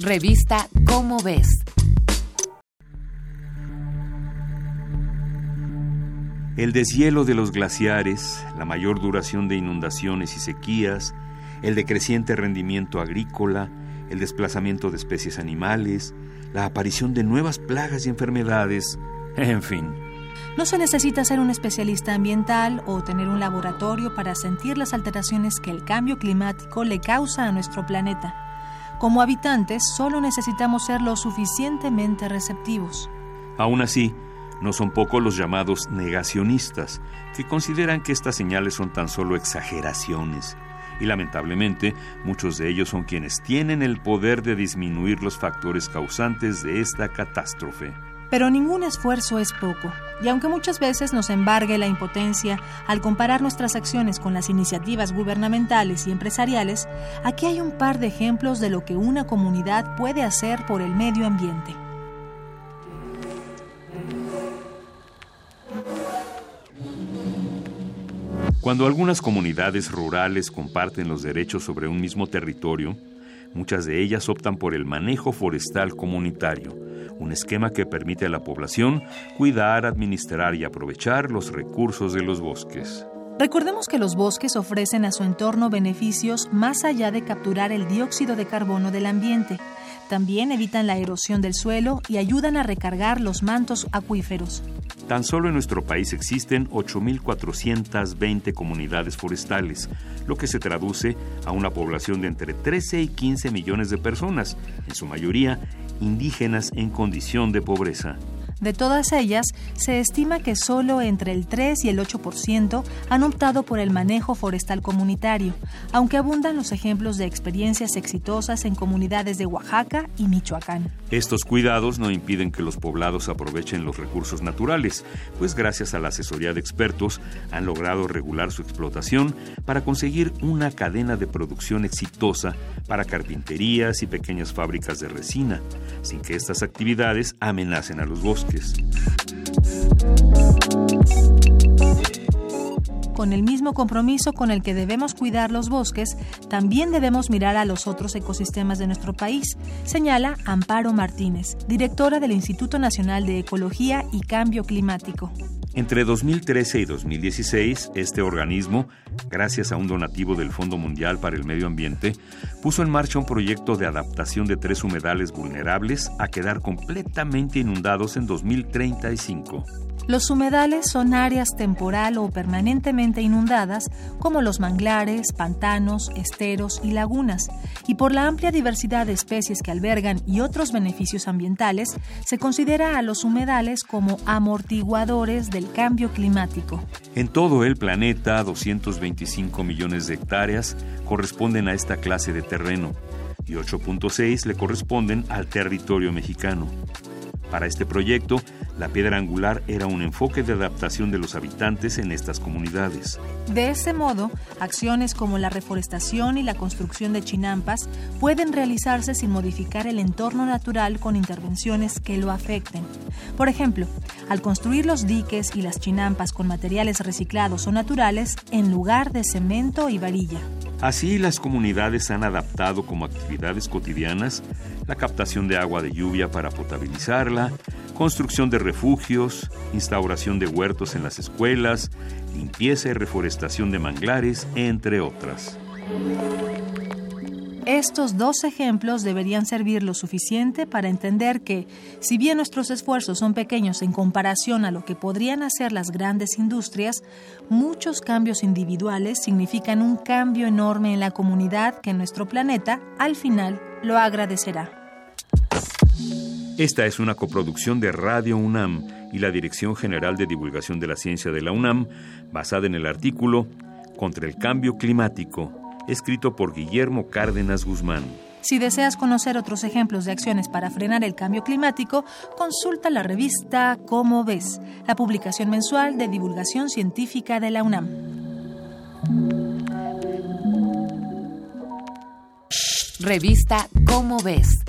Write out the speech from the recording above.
Revista Cómo ves. El deshielo de los glaciares, la mayor duración de inundaciones y sequías, el decreciente rendimiento agrícola, el desplazamiento de especies animales, la aparición de nuevas plagas y enfermedades, en fin. No se necesita ser un especialista ambiental o tener un laboratorio para sentir las alteraciones que el cambio climático le causa a nuestro planeta. Como habitantes solo necesitamos ser lo suficientemente receptivos. Aún así, no son pocos los llamados negacionistas, que consideran que estas señales son tan solo exageraciones y lamentablemente muchos de ellos son quienes tienen el poder de disminuir los factores causantes de esta catástrofe. Pero ningún esfuerzo es poco, y aunque muchas veces nos embargue la impotencia al comparar nuestras acciones con las iniciativas gubernamentales y empresariales, aquí hay un par de ejemplos de lo que una comunidad puede hacer por el medio ambiente. Cuando algunas comunidades rurales comparten los derechos sobre un mismo territorio, muchas de ellas optan por el manejo forestal comunitario, un esquema que permite a la población cuidar, administrar y aprovechar los recursos de los bosques. Recordemos que los bosques ofrecen a su entorno beneficios más allá de capturar el dióxido de carbono del ambiente. También evitan la erosión del suelo y ayudan a recargar los mantos acuíferos. Tan solo en nuestro país existen 8.420 comunidades forestales, lo que se traduce a una población de entre 13 y 15 millones de personas, en su mayoría indígenas en condición de pobreza. De todas ellas, se estima que solo entre el 3 y el 8% han optado por el manejo forestal comunitario, aunque abundan los ejemplos de experiencias exitosas en comunidades de Oaxaca y Michoacán. Estos cuidados no impiden que los poblados aprovechen los recursos naturales, pues gracias a la asesoría de expertos han logrado regular su explotación para conseguir una cadena de producción exitosa para carpinterías y pequeñas fábricas de resina, sin que estas actividades amenacen a los bosques. Con el mismo compromiso con el que debemos cuidar los bosques, también debemos mirar a los otros ecosistemas de nuestro país, señala Amparo Martínez, directora del Instituto Nacional de Ecología y Cambio Climático. Entre 2013 y 2016, este organismo, gracias a un donativo del Fondo Mundial para el Medio Ambiente, puso en marcha un proyecto de adaptación de tres humedales vulnerables a quedar completamente inundados en 2035. Los humedales son áreas temporal o permanentemente inundadas, como los manglares, pantanos, esteros y lagunas, y por la amplia diversidad de especies que albergan y otros beneficios ambientales, se considera a los humedales como amortiguadores del cambio climático. En todo el planeta, 225 millones de hectáreas corresponden a esta clase de terreno y 8.6 le corresponden al territorio mexicano. Para este proyecto, la piedra angular era un enfoque de adaptación de los habitantes en estas comunidades. De ese modo, acciones como la reforestación y la construcción de chinampas pueden realizarse sin modificar el entorno natural con intervenciones que lo afecten. Por ejemplo, al construir los diques y las chinampas con materiales reciclados o naturales en lugar de cemento y varilla. Así, las comunidades han adaptado como actividades cotidianas la captación de agua de lluvia para potabilizarla, construcción de refugios, instauración de huertos en las escuelas, limpieza y reforestación de manglares, entre otras. Estos dos ejemplos deberían servir lo suficiente para entender que, si bien nuestros esfuerzos son pequeños en comparación a lo que podrían hacer las grandes industrias, muchos cambios individuales significan un cambio enorme en la comunidad que nuestro planeta, al final, lo agradecerá. Esta es una coproducción de Radio UNAM y la Dirección General de Divulgación de la Ciencia de la UNAM, basada en el artículo Contra el Cambio Climático, escrito por Guillermo Cárdenas Guzmán. Si deseas conocer otros ejemplos de acciones para frenar el cambio climático, consulta la revista Cómo ves, la publicación mensual de divulgación científica de la UNAM. Revista Cómo ves